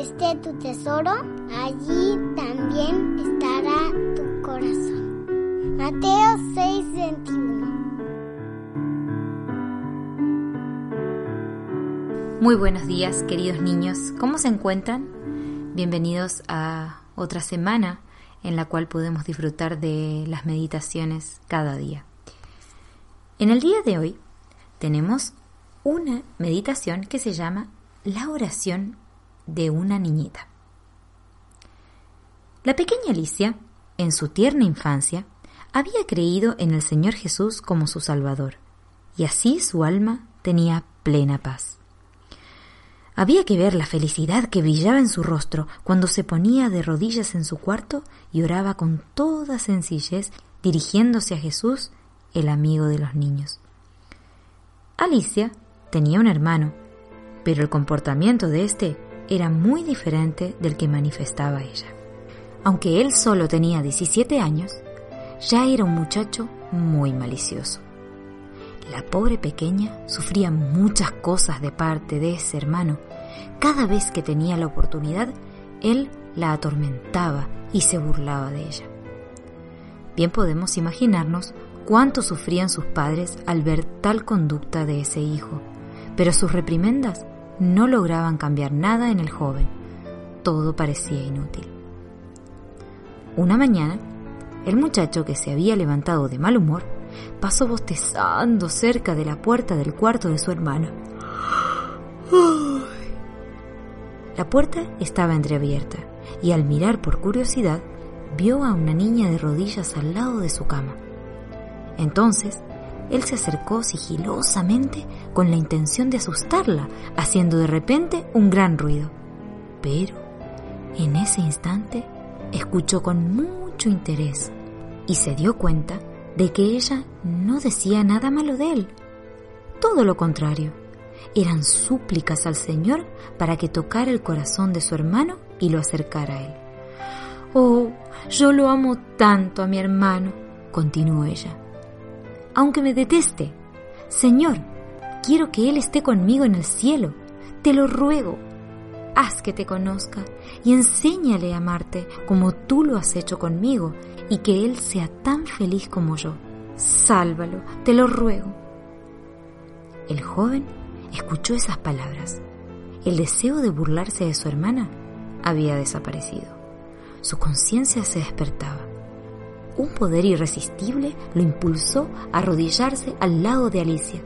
esté tu tesoro, allí también estará tu corazón. Mateo 6, 21. Muy buenos días, queridos niños. ¿Cómo se encuentran? Bienvenidos a otra semana en la cual podemos disfrutar de las meditaciones cada día. En el día de hoy tenemos una meditación que se llama La oración de una niñita. La pequeña Alicia, en su tierna infancia, había creído en el Señor Jesús como su Salvador, y así su alma tenía plena paz. Había que ver la felicidad que brillaba en su rostro cuando se ponía de rodillas en su cuarto y oraba con toda sencillez dirigiéndose a Jesús, el amigo de los niños. Alicia tenía un hermano, pero el comportamiento de éste era muy diferente del que manifestaba ella. Aunque él solo tenía 17 años, ya era un muchacho muy malicioso. La pobre pequeña sufría muchas cosas de parte de ese hermano. Cada vez que tenía la oportunidad, él la atormentaba y se burlaba de ella. Bien podemos imaginarnos cuánto sufrían sus padres al ver tal conducta de ese hijo, pero sus reprimendas no lograban cambiar nada en el joven. Todo parecía inútil. Una mañana, el muchacho que se había levantado de mal humor pasó bostezando cerca de la puerta del cuarto de su hermana. La puerta estaba entreabierta y al mirar por curiosidad vio a una niña de rodillas al lado de su cama. Entonces, él se acercó sigilosamente con la intención de asustarla, haciendo de repente un gran ruido. Pero, en ese instante, escuchó con mucho interés y se dio cuenta de que ella no decía nada malo de él. Todo lo contrario, eran súplicas al Señor para que tocara el corazón de su hermano y lo acercara a él. Oh, yo lo amo tanto a mi hermano, continuó ella. Aunque me deteste, Señor, quiero que Él esté conmigo en el cielo. Te lo ruego. Haz que te conozca y enséñale a amarte como tú lo has hecho conmigo y que Él sea tan feliz como yo. Sálvalo, te lo ruego. El joven escuchó esas palabras. El deseo de burlarse de su hermana había desaparecido. Su conciencia se despertaba. Un poder irresistible lo impulsó a arrodillarse al lado de Alicia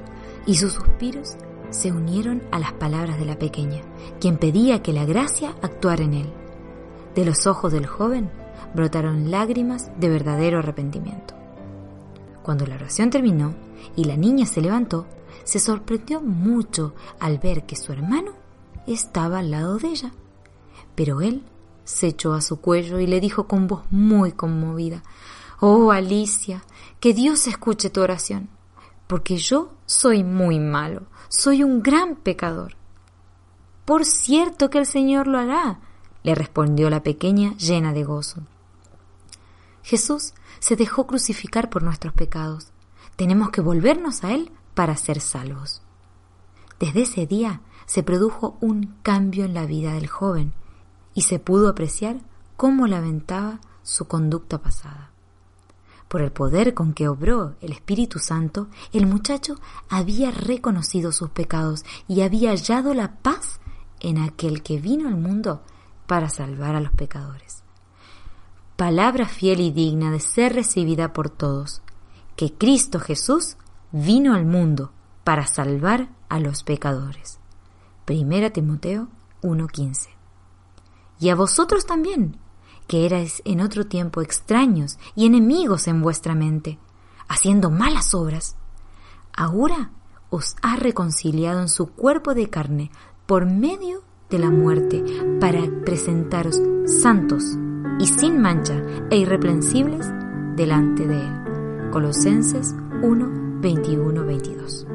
y sus suspiros se unieron a las palabras de la pequeña, quien pedía que la gracia actuara en él. De los ojos del joven brotaron lágrimas de verdadero arrepentimiento. Cuando la oración terminó y la niña se levantó, se sorprendió mucho al ver que su hermano estaba al lado de ella. Pero él se echó a su cuello y le dijo con voz muy conmovida, Oh Alicia, que Dios escuche tu oración, porque yo soy muy malo, soy un gran pecador. Por cierto que el Señor lo hará, le respondió la pequeña llena de gozo. Jesús se dejó crucificar por nuestros pecados. Tenemos que volvernos a Él para ser salvos. Desde ese día se produjo un cambio en la vida del joven y se pudo apreciar cómo lamentaba su conducta pasada. Por el poder con que obró el Espíritu Santo, el muchacho había reconocido sus pecados y había hallado la paz en aquel que vino al mundo para salvar a los pecadores palabra fiel y digna de ser recibida por todos, que Cristo Jesús vino al mundo para salvar a los pecadores. Primera Timoteo 1:15. Y a vosotros también, que erais en otro tiempo extraños y enemigos en vuestra mente, haciendo malas obras, ahora os ha reconciliado en su cuerpo de carne por medio de la muerte, para presentaros santos y sin mancha e irreprensibles delante de Él. Colosenses 1, 21, 22.